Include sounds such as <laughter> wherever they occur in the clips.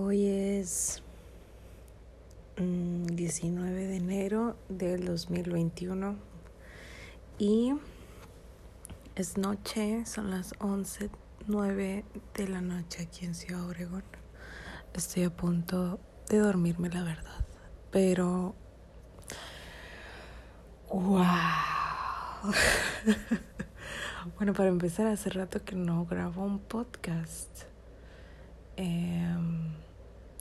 Hoy es 19 mm, de enero del 2021 y es noche, son las 11.09 de la noche aquí en Ciudad Obregón. Estoy a punto de dormirme, la verdad, pero... ¡Wow! <laughs> bueno, para empezar, hace rato que no grabo un podcast. Eh,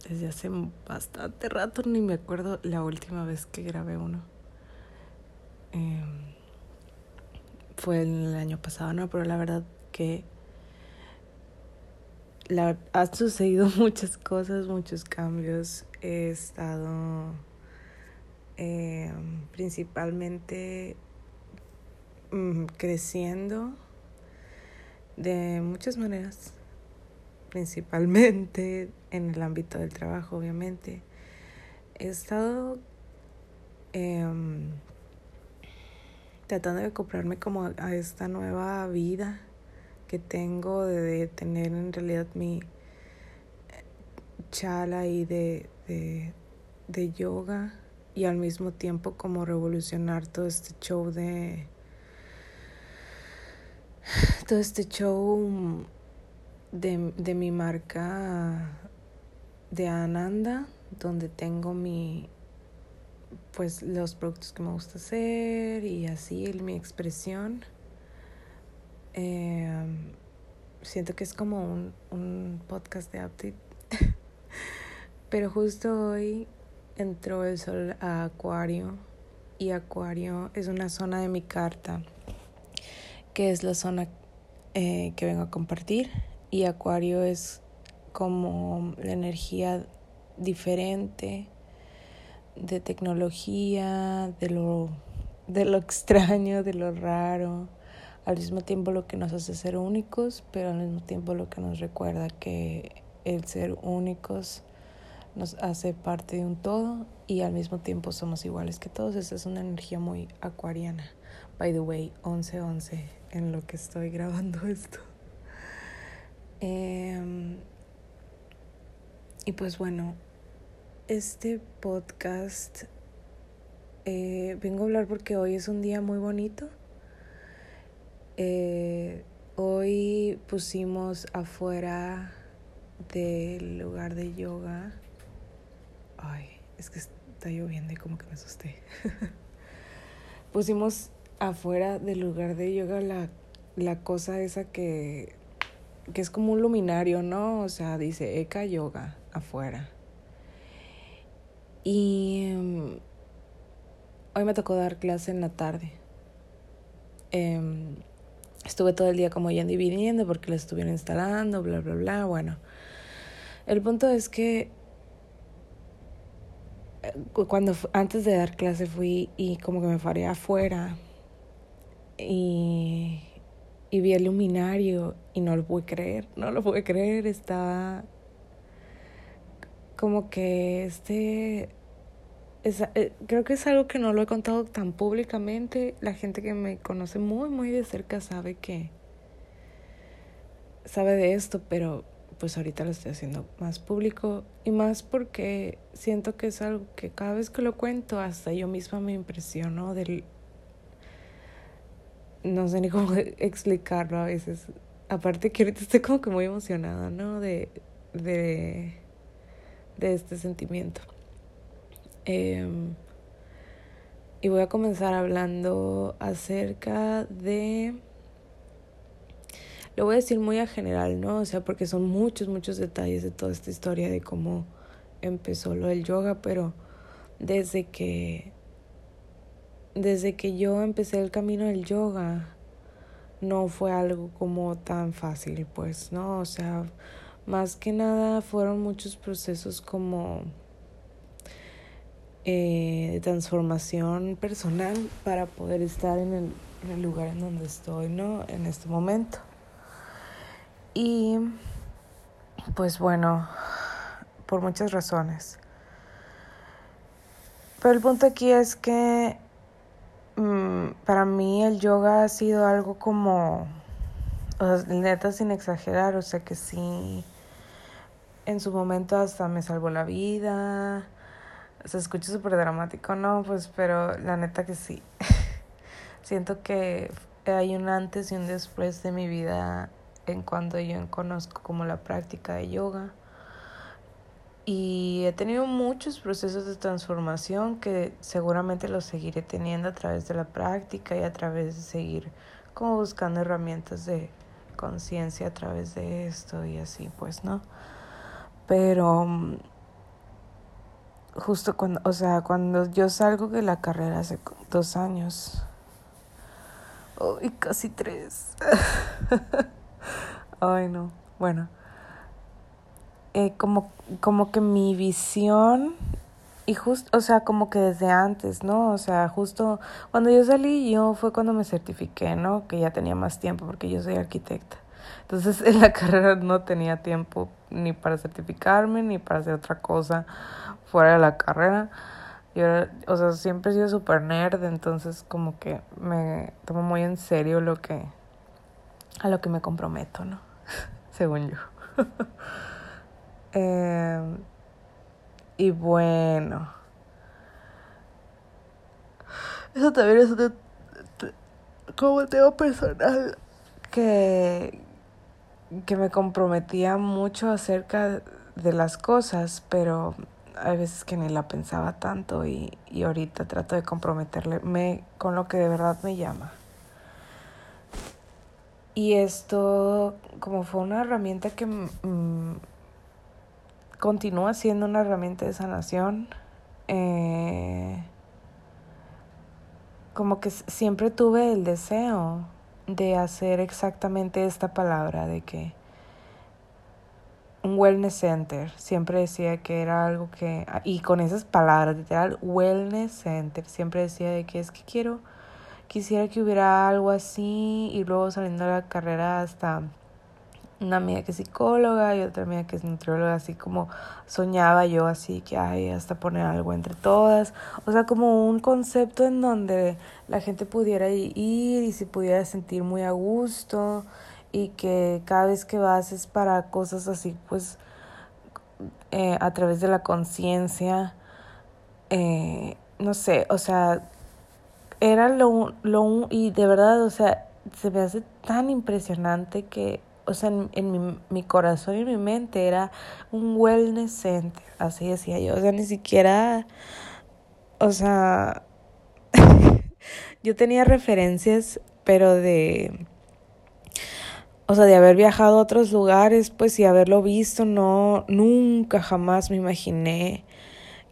desde hace bastante rato, ni me acuerdo la última vez que grabé uno. Em, fue el año pasado, ¿no? Pero la verdad que la, sucedido <laughs> muchas cosas, muchos cambios. He estado em, principalmente mm, creciendo de muchas maneras principalmente <laughs> en el ámbito del trabajo, obviamente. He estado em, tratando de acoplarme como a esta nueva vida que tengo de, tener en realidad mi chala y de, de, de yoga y al mismo tiempo como revolucionar todo este show de <sighs> todo este show de, de mi marca de Ananda, donde tengo mi pues los productos que me gusta hacer y así mi expresión. Em, siento que es como un, un podcast de update. <laughs> Pero justo hoy entró el sol a Acuario y Acuario es una zona de mi carta que es la zona eh, que vengo a compartir y Acuario es como la energía diferente de tecnología, de lo, de lo <laughs> extraño, de lo raro, al mismo tiempo lo que nos hace ser únicos, pero al mismo tiempo lo que nos recuerda que el ser únicos nos hace parte de un todo y al mismo tiempo somos iguales que todos. Esa es una energía muy acuariana. By the way, 11-11 en lo que estoy grabando esto. Em, y pues bueno, este podcast eh, vengo a hablar porque hoy es un día muy bonito. Eh, hoy pusimos afuera del lugar de yoga. Ay, es que está lloviendo y como que me asusté. <laughs> pusimos afuera del lugar de yoga la, la cosa esa que que es como un luminario, ¿no? O sea, dice Eka Yoga afuera. Y em, hoy me tocó dar clase en la tarde. Em, estuve todo el día como yendo y viniendo porque la estuvieron instalando, bla, bla, bla. Bueno, el punto es que eh, cuando antes de dar clase fui y como que me faré afuera y y vi el luminario y no lo pude creer, no lo pude creer, estaba como que este eh, creo que es algo que no lo he contado tan públicamente. La gente que me conoce muy, muy de cerca sabe que sabe de esto, pero pues ahorita lo estoy haciendo más público y más porque siento que es algo que cada vez que lo cuento hasta yo misma me impresiono del no sé ni cómo <laughs> explicarlo a veces. Aparte que ahorita estoy como que muy emocionada, ¿no? De, de, de este sentimiento. Em, y voy a comenzar hablando acerca de... Lo voy a decir muy a general, ¿no? O sea, porque son muchos, muchos detalles de toda esta historia de cómo empezó lo del yoga, pero desde que desde que yo empecé el camino del yoga, no fue algo como tan fácil, pues, ¿no? O sea, más que nada fueron muchos procesos como eh, de transformación personal para poder estar en el, en el lugar en donde estoy, ¿no? En este momento. Y, pues bueno, por muchas razones. Pero el punto aquí es que para mí el yoga ha sido algo como, o sea, neta sin exagerar, o sea que sí, en su momento hasta me salvó la vida. Se escucha súper dramático, ¿no? Pues, pero la neta que sí. <laughs> Siento que hay un antes y un después de mi vida en cuando yo conozco como la práctica de yoga. Y he tenido muchos procesos de transformación que seguramente los seguiré teniendo a través de la práctica y a través de seguir como buscando herramientas de conciencia a través de esto y así, pues, ¿no? Pero mm, justo cuando, o sea, cuando yo salgo de la carrera hace dos años, y casi tres. <laughs> Ay, no. Bueno. Eh, como, como que mi visión, y justo, o sea, como que desde antes, ¿no? O sea, justo cuando yo salí, yo fue cuando me certifiqué, ¿no? Que ya tenía más tiempo porque yo soy arquitecta. Entonces <laughs> en la carrera no tenía tiempo ni para certificarme ni para hacer otra cosa fuera de la carrera. Yo, o sea, siempre he sido súper nerd, entonces como que me tomo muy en serio lo que, a lo que me comprometo, ¿no? <laughs> Según yo. <laughs> Em, y bueno. Eso también es un, como tema personal que, que me comprometía mucho acerca de las cosas, pero hay veces que ni la pensaba tanto y, y ahorita trato de comprometerme con lo que de verdad me llama. Y esto, como fue una herramienta que continúa siendo una herramienta de sanación, eh, como que siempre tuve el deseo de hacer exactamente esta palabra, de que un wellness center. Siempre decía que era algo que, y con esas palabras, literal, wellness center. Siempre decía de que es que quiero, quisiera que hubiera algo así y luego saliendo de la carrera hasta una amiga que es psicóloga y otra amiga que es nutrióloga, así como soñaba yo así que hay hasta poner algo entre todas, o sea, como un concepto en donde la gente pudiera ir y se pudiera sentir muy a gusto y que cada vez que vas es para cosas así, pues eh, a través de la conciencia, eh, no sé, o sea, era lo, lo, y de verdad, o sea, se me hace tan impresionante que, o sea, en, en mi, mi corazón y en mi mente era un wellness center, así decía yo, o sea, ni siquiera, o sea, <laughs> yo tenía referencias, pero de o sea, de haber viajado a otros lugares, pues y haberlo visto, no, nunca jamás me imaginé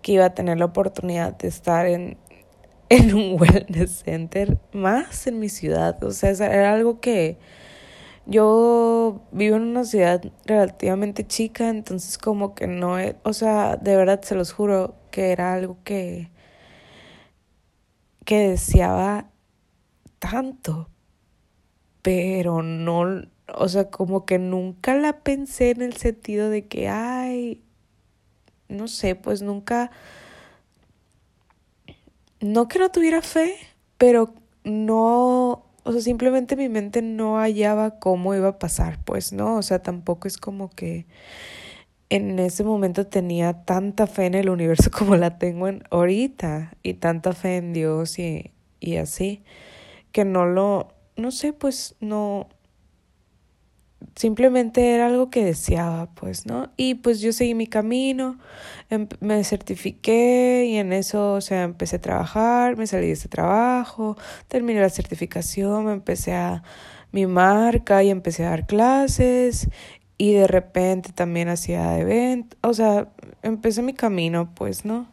que iba a tener la oportunidad de estar en, <laughs> en un wellness center, más en mi ciudad. O sea, era algo que yo vivo en una ciudad relativamente chica, entonces como que no, o sea, de verdad se los juro que era algo que, que deseaba tanto, pero no, o sea, como que nunca la pensé en el sentido de que, ay, no sé, pues nunca, no que no tuviera fe, pero no, o sea, simplemente mi mente no hallaba cómo iba a pasar, pues, ¿no? O sea, tampoco es como que en ese momento tenía tanta fe en el universo <laughs> como la tengo en ahorita y tanta fe en Dios y, y así, que no lo, no sé, pues no, simplemente era algo que deseaba, pues, ¿no? Y pues yo seguí mi camino, me certifiqué y en eso, o sea, empecé a trabajar, me salí de ese trabajo, terminé la certificación, me empecé a mi marca y empecé a dar clases y de repente también hacía eventos, o sea, empecé mi camino, pues, ¿no?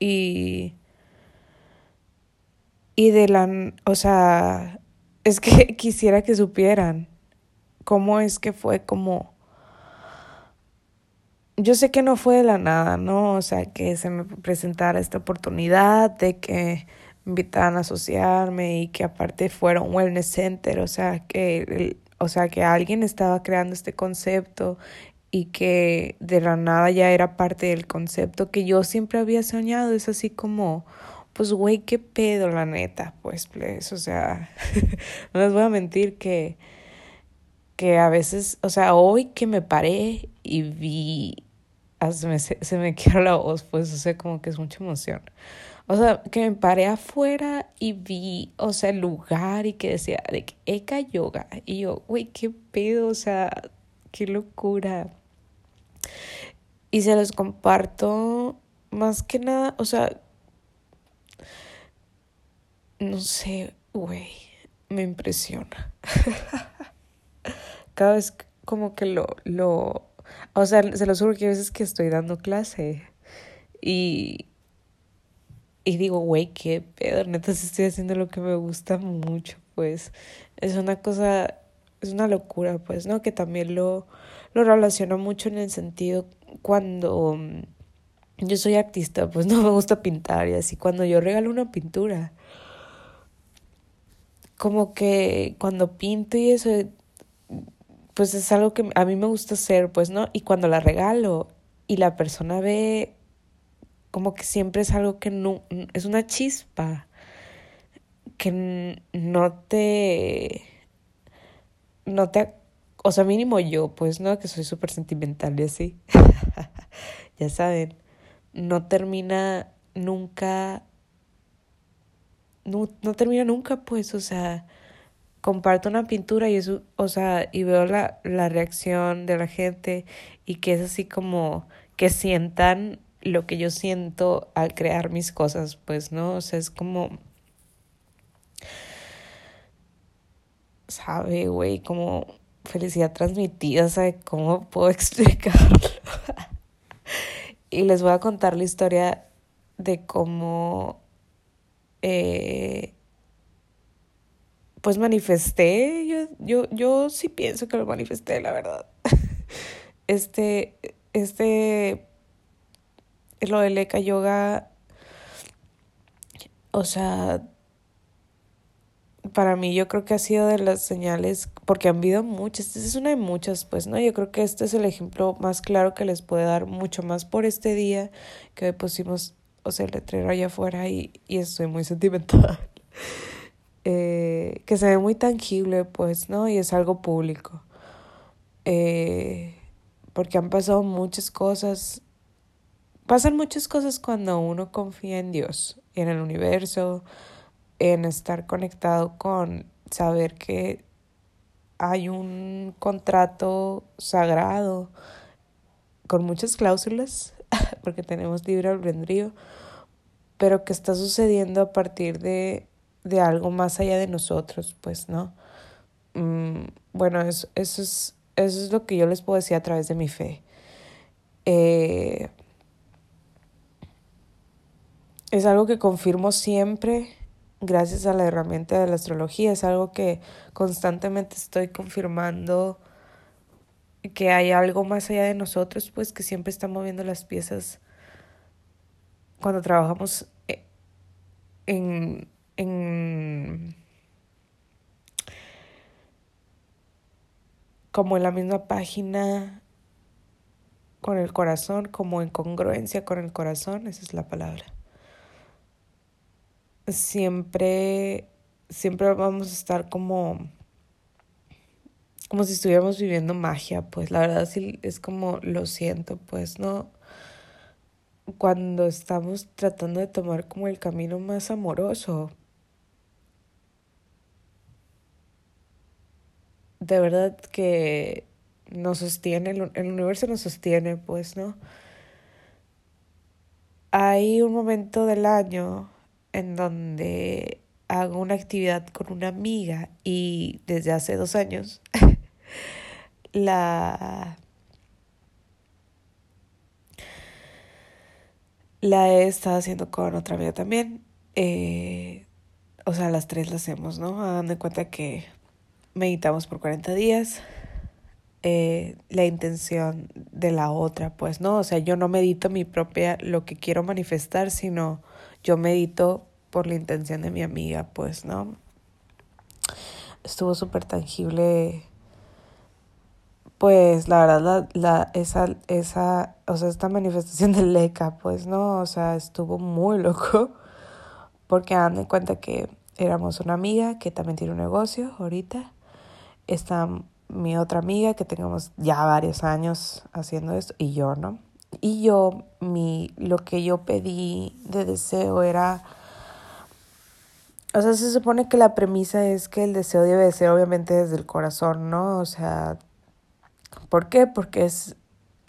Y y de la, o sea, es que <laughs> quisiera que supieran cómo es que fue como... Yo sé que no fue de la nada, ¿no? O sea, que se me presentara esta oportunidad de que me invitaran a asociarme y que aparte fuera un wellness center, o sea, que, o sea, que alguien estaba creando este concepto y que de la nada ya era parte del concepto que yo siempre había soñado. Es así como, pues, güey, qué pedo, la neta, pues, pues, o sea, <laughs> no les voy a mentir que que a veces, o sea, hoy que me paré y vi se me, se me quiebra la voz, pues, o sea, como que es mucha emoción. O sea, que me paré afuera y vi, o sea, el lugar y que decía de que Eka Yoga. Y yo, güey, qué pedo, o sea, qué locura. Y se los comparto más que nada, o sea, no sé, güey, me impresiona. <laughs> Cada vez como que lo, lo, o sea, se lo juro que a veces que estoy dando clase y, y digo, güey, qué pedo, neta, si estoy haciendo lo que me gusta mucho, pues es una cosa, es una locura, pues, ¿no? Que también lo, lo relaciono mucho en el sentido cuando mm, yo soy artista, pues <laughs> no me gusta pintar y así, cuando yo regalo una pintura, como que cuando pinto y eso, pues es algo que a mí me gusta hacer, pues, ¿no? Y cuando la regalo y la persona ve como que siempre es algo que no, es una chispa que no te, no te, o sea, mínimo yo, pues, ¿no? Que soy súper sentimental y así, <laughs> ya saben, no termina nunca, no, no termina nunca, pues, o sea, comparto una pintura y eso, o sea, y veo la, la reacción de la gente y que es así como que sientan lo que yo siento al crear mis cosas, pues, ¿no? O sea, es como... Sabe, güey, como felicidad transmitida, ¿sabe cómo puedo <laughs> explicarlo? y les voy a contar la historia de cómo... Eh, pues manifesté, yo, yo, yo sí pienso que lo manifesté, la verdad. <laughs> Este, este lo del Eka Yoga, o sea, para mí yo creo que ha sido de las señales, porque han habido muchas, esta es una de muchas, pues, ¿no? Yo creo que este es el ejemplo más claro que les puede dar mucho más por este día que pusimos, o sea, el letrero allá afuera y, y estoy muy sentimental. <laughs> Eh, que se ve muy tangible, pues, ¿no? Y es algo público. Eh, porque han pasado muchas cosas Pasan muchas cosas cuando uno confía en Dios, en el universo, en estar conectado con saber que hay un contrato sagrado con muchas cláusulas, <laughs> porque tenemos libre albedrío, pero que está sucediendo a partir de, de algo más allá de nosotros, pues, ¿no? Mm, bueno, eso, eso, es, eso es lo que yo les puedo decir a través de mi fe. Eh, es algo que confirmo siempre gracias a la herramienta de la astrología. Es algo que constantemente estoy confirmando que hay algo más allá de nosotros, pues que siempre está moviendo las piezas cuando trabajamos eh, en, en como en la misma página con el corazón, como en congruencia con el corazón, esa es la palabra siempre, siempre vamos a estar como, como si estuviéramos viviendo magia, pues la verdad sí es como lo siento, pues no, cuando estamos tratando de tomar como el camino más amoroso. De verdad que nos sostiene, el universo nos sostiene, pues, ¿no? Hay un momento del año en donde hago una actividad con una amiga y desde hace dos años <laughs> la la he estado haciendo con otra amiga también. Eh, o sea, las tres la hacemos, ¿no? Dando en cuenta que meditamos por 40 días. Eh, la intención de la otra, pues, ¿no? O sea, yo no medito mi propia, lo que quiero manifestar, sino yo medito por la intención de mi amiga, pues, ¿no? Estuvo súper tangible, pues, la verdad, la, la, esa, esa, o sea, esta manifestación del LECA, pues, ¿no? O sea, estuvo muy loco, porque dan en cuenta que éramos una amiga que también tiene un negocio ahorita, está mi otra amiga que tenemos ya varios años haciendo esto, y yo, ¿no? Y yo, mi, lo que yo pedí de deseo era, o sea, se supone que la premisa es que el deseo debe ser obviamente desde el corazón, ¿no? O sea, ¿por qué? Porque es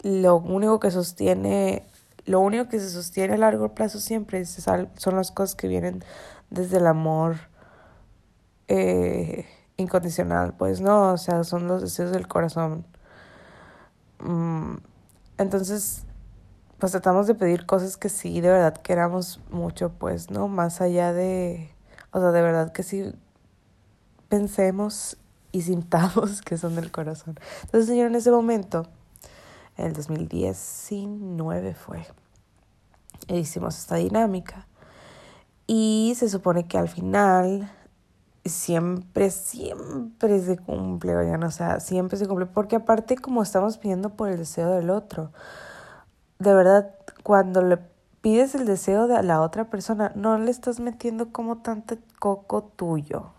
lo único que sostiene, lo único que se sostiene a largo plazo siempre son las cosas que vienen desde el amor eh, incondicional, pues no, o sea, son los deseos del corazón. Mm, entonces, pues tratamos de pedir cosas que sí, de verdad queramos mucho, pues, ¿no? Más allá de, o sea, de verdad que sí pensemos y sintamos <laughs> que son del corazón. Entonces, yo en ese momento, en el 2019 fue, e hicimos esta dinámica. Y se supone que al final siempre, siempre se cumple, oigan, o sea, siempre se cumple, porque aparte como estamos pidiendo por el deseo del otro, de verdad, cuando le pides el deseo de la otra persona, no le estás metiendo como tanto coco tuyo.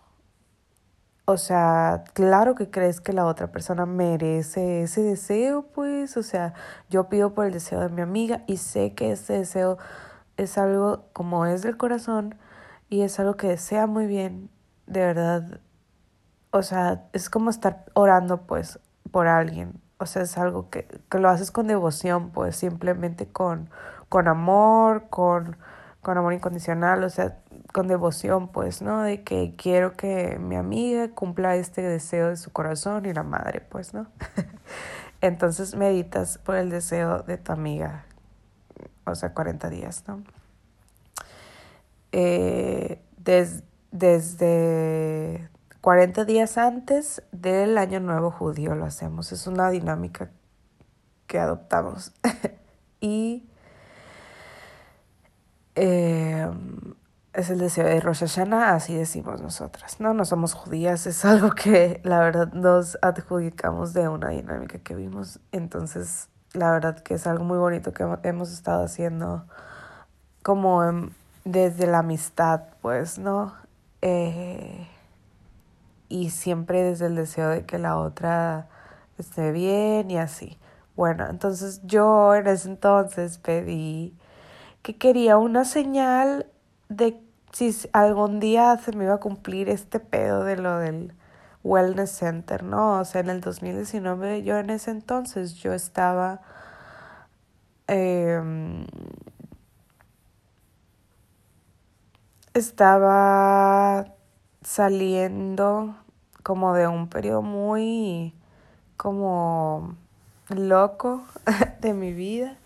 O sea, claro que crees que la otra persona merece ese deseo, pues, o sea, yo pido por el deseo de mi amiga y sé que ese deseo es algo como es del corazón y es algo que desea muy bien de verdad, o sea, es como estar orando pues por alguien. O sea, es algo que, que lo haces con devoción, pues simplemente con, con amor, con, con amor incondicional, o sea, con devoción, pues, ¿no? De que quiero que mi amiga cumpla este deseo de su corazón y la madre, pues, ¿no? <laughs> Entonces meditas por el deseo de tu amiga, o sea, 40 días, ¿no? Eh, desde 40 días antes del Año Nuevo Judío lo hacemos. Es una dinámica que adoptamos. <laughs> y eh, es el deseo de Rosh Hashanah, así decimos nosotras. No, no somos judías, es algo que la verdad nos adjudicamos de una dinámica que vimos. Entonces, la verdad que es algo muy bonito que hemos estado haciendo como desde la amistad, pues, ¿no? Eh, y siempre desde el deseo de que la otra esté bien y así. Bueno, entonces yo en ese entonces pedí que quería una señal de si algún día se me iba a cumplir este pedo de lo del Wellness Center, ¿no? O sea, en el 2019 yo en ese entonces yo estaba... Eh, estaba saliendo como de un periodo muy como loco <laughs> de mi vida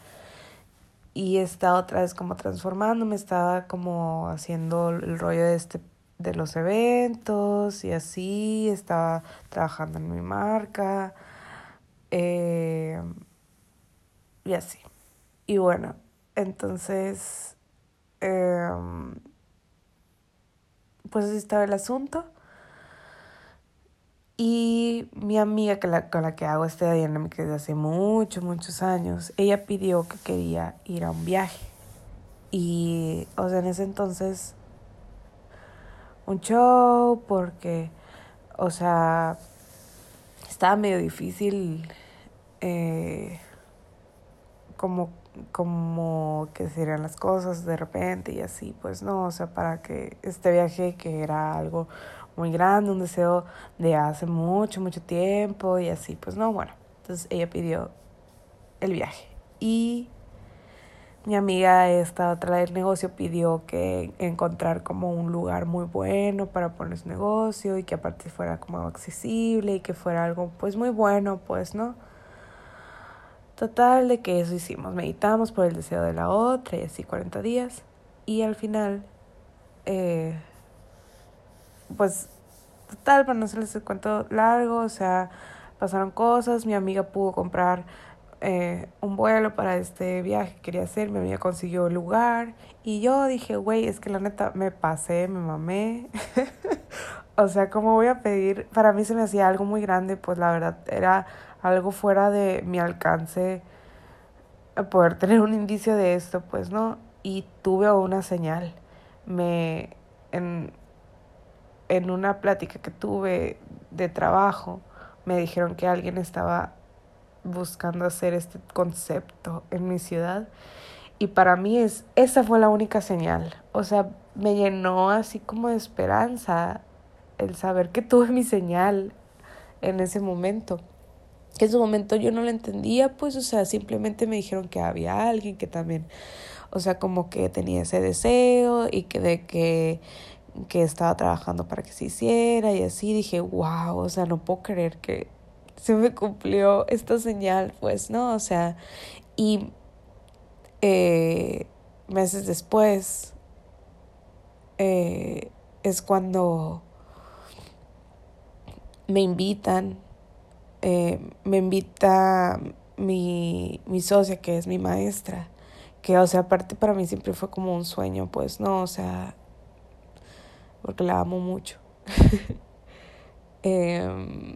y estaba otra vez como transformándome, estaba como haciendo el rollo de este de los eventos y así, estaba trabajando en mi marca eh, y así. Y bueno, entonces eh, pues así estaba el asunto. Y mi amiga con la, con la que hago este dinámica desde hace muchos, muchos años, ella pidió que quería ir a un viaje. Y, o sea, en ese entonces, un show, porque, o sea, estaba medio difícil eh, como como que serían las cosas de repente y así, pues no, o sea, para que este viaje que era algo muy grande, un deseo de hace mucho, mucho tiempo y así, pues no, bueno, entonces ella pidió el viaje y mi amiga esta otra del negocio pidió que encontrar como un lugar muy bueno para poner su negocio y que aparte fuera como accesible y que fuera algo pues muy bueno, pues, ¿no? Total de que eso hicimos, meditamos por el deseo de la otra y así 40 días. Y al final, eh, pues total, para no hacerles el cuento largo, o sea, pasaron cosas, mi amiga pudo comprar eh, un vuelo para este viaje que quería hacer, mi amiga consiguió el lugar y yo dije, güey, es que la neta me pasé, me mamé. <laughs> o sea, ¿cómo voy a pedir? Para mí se me hacía algo muy grande, pues la verdad era algo fuera de mi alcance poder tener un indicio de esto, pues no. Y tuve una señal. Me en, en una plática que tuve de trabajo, me dijeron que alguien estaba buscando hacer este concepto en mi ciudad. Y para mí es, esa fue la única señal. O sea, me llenó así como de esperanza el saber que tuve mi señal en ese momento. Que en su momento yo no lo entendía, pues, o sea, simplemente me dijeron que había alguien que también, o sea, como que tenía ese deseo y que de que, que estaba trabajando para que se hiciera y así dije, wow, o sea, no puedo creer que se me cumplió esta señal, pues, ¿no? O sea, y eh, meses después eh, es cuando me invitan, eh, me invita mi, mi socia, que es mi maestra, que, o sea, aparte para mí siempre fue como un sueño, pues, no, o sea, porque la amo mucho. <laughs> Em,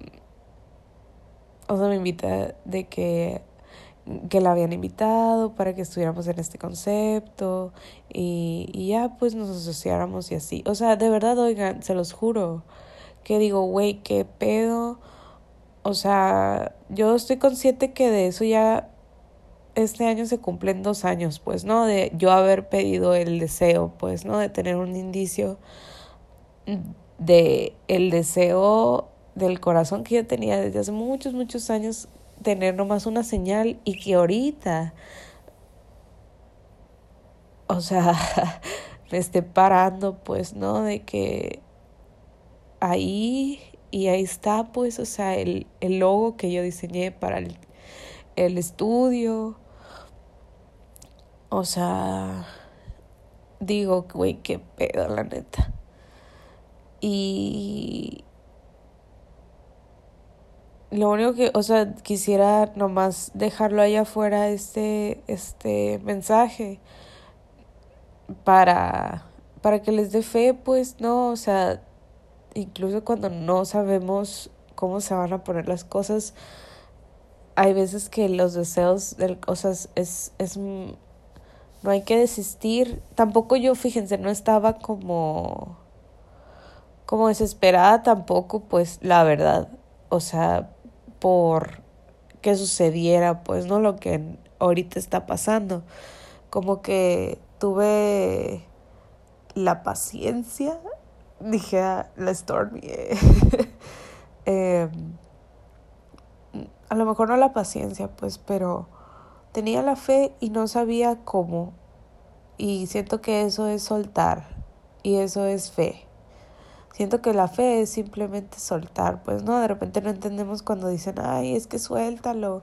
o sea, me invita de que, que la habían invitado para que estuviéramos en este concepto y, y ya pues nos asociáramos y así. O sea, de verdad, oigan, se los juro, que digo, güey, qué pedo. O sea, yo estoy consciente que de eso ya este año se cumplen dos años, pues, ¿no? De yo haber pedido el deseo, pues, ¿no? De tener un indicio de el deseo del corazón que yo tenía desde hace muchos, muchos años, tener nomás una señal y que ahorita, o sea, <laughs> me esté parando, pues, ¿no? De que ahí y ahí está, pues, o sea, el, el logo que yo diseñé para el, el estudio. O sea, digo, güey, qué pedo, la neta. Y lo único que, o sea, quisiera nomás dejarlo ahí afuera este, este mensaje para, para que les dé fe, pues no, o sea, incluso cuando no sabemos cómo se van a poner las cosas, hay veces que los deseos, de, o es, es, no hay que desistir. Tampoco yo, fíjense, no estaba como, como desesperada tampoco, pues la verdad, o sea, por que sucediera, pues, ¿no? Lo que ahorita está pasando. Como que tuve la paciencia, dije a la Stormy. eh, <laughs> a lo mejor no la paciencia, pues, pero tenía la fe y no sabía cómo. Y siento que eso es soltar y eso es fe. Siento que la fe es simplemente soltar, pues, ¿no? De repente no entendemos cuando dicen, ay, es que suéltalo.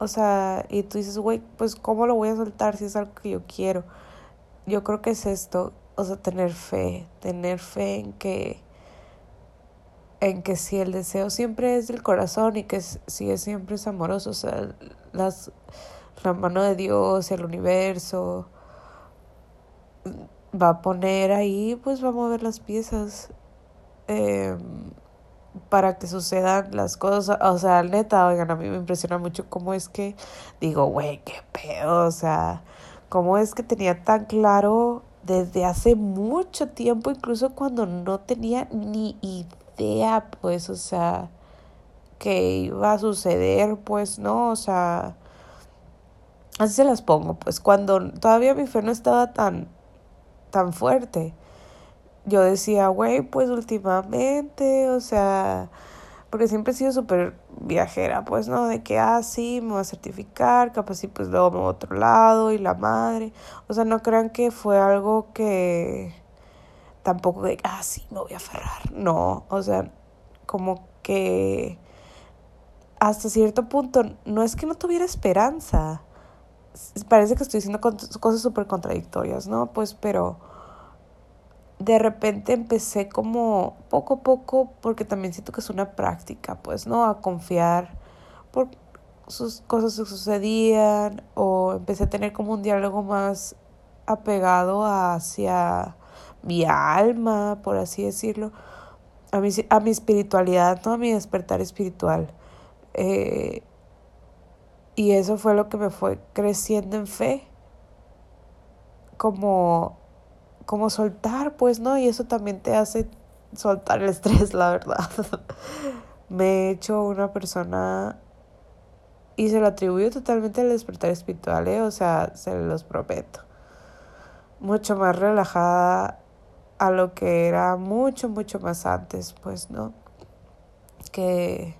O sea, y tú dices, güey, pues, ¿cómo lo voy a soltar si es algo que yo quiero? Yo creo que es esto, o sea, tener fe, tener fe en que, en que si el deseo siempre es del corazón y que si es siempre es amoroso, o sea, las, la mano de Dios, el universo, va a poner ahí, pues va a mover las piezas eh, para que sucedan las cosas. O sea, neta, oigan, a mí me impresiona mucho cómo es que digo, güey, qué pedo. O sea, cómo es que tenía tan claro desde hace mucho tiempo, incluso cuando no tenía ni idea, pues, o sea, que iba a suceder, pues, no, o sea, así se las pongo, pues, cuando todavía mi fe no estaba tan, tan fuerte yo decía, güey, pues últimamente, o sea, porque siempre he sido súper viajera, pues, ¿no? De que, ah, sí, me voy a certificar, capaz sí, pues luego me voy a otro lado y la madre. O sea, no crean que fue algo que tampoco de, ah, sí, me voy a aferrar. No, o sea, como que hasta cierto punto, no es que no tuviera esperanza. Parece que estoy diciendo cosas súper contradictorias, ¿no? Pues, pero de repente empecé como poco a poco, porque también siento que es una práctica, pues, ¿no? A confiar por sus cosas que sucedían o empecé a tener como un diálogo más apegado hacia mi alma, por así decirlo, a mi, a mi espiritualidad, ¿no? A mi despertar espiritual. Eh, y eso fue lo que me fue creciendo en fe, como como soltar, pues, ¿no? Y eso también te hace soltar el estrés, la verdad. <laughs> Me he hecho una persona Y se lo atribuyo totalmente al despertar espiritual, ¿eh? o sea, se los prometo. Mucho más relajada a lo que era mucho, mucho más antes, pues, ¿no? Que,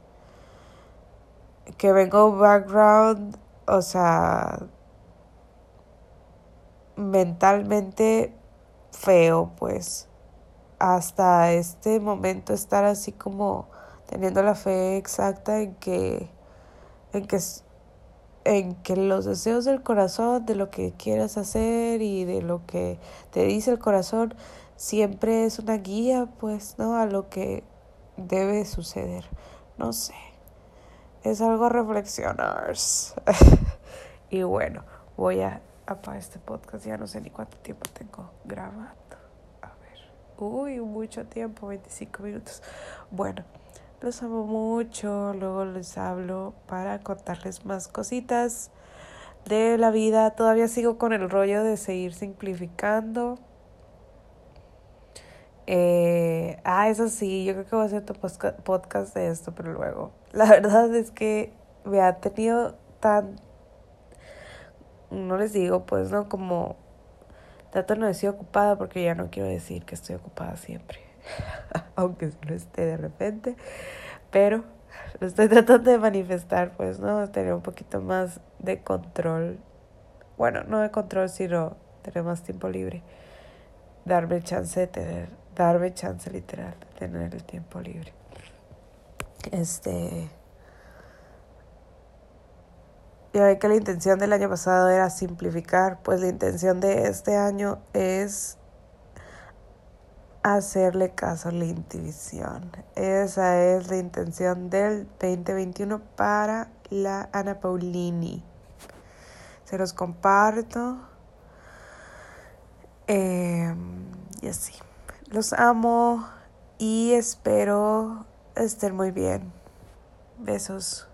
que vengo background, o sea, mentalmente feo, pues, hasta este momento estar así como teniendo la fe exacta en que en que, en que los deseos del corazón, de lo que quieras hacer y de lo que te dice el corazón, siempre es una guía, pues, ¿no? A lo que debe suceder. No sé. Es algo reflexionar. <laughs> y bueno, voy a apagar este podcast. Ya no sé ni cuánto tiempo tengo grabando. A ver. Uy, mucho tiempo, 25 minutos. Bueno. Los amo mucho. Luego les hablo para contarles más cositas de la vida. Todavía sigo con el rollo de seguir simplificando. Eh, ah, eso sí, yo creo que voy a hacer tu podcast de esto, pero luego. La verdad es que me ha tenido tan. No les digo, pues, ¿no? Como. Trato no decir ocupada porque ya no quiero decir que estoy ocupada siempre. <laughs> aunque no esté de repente, pero lo estoy tratando de manifestar, pues, ¿no? Tener un poquito más de control, bueno, no de control, sino tener más tiempo libre, darme chance de tener, darme chance literal de tener el tiempo libre. Este... Ya ve que la intención del año pasado era simplificar, pues la intención de este año es hacerle caso a la intuición. Esa es la intención del 2021 para la Ana Paulini. Se los comparto. Em, y así. Los amo y espero estén muy bien. Besos.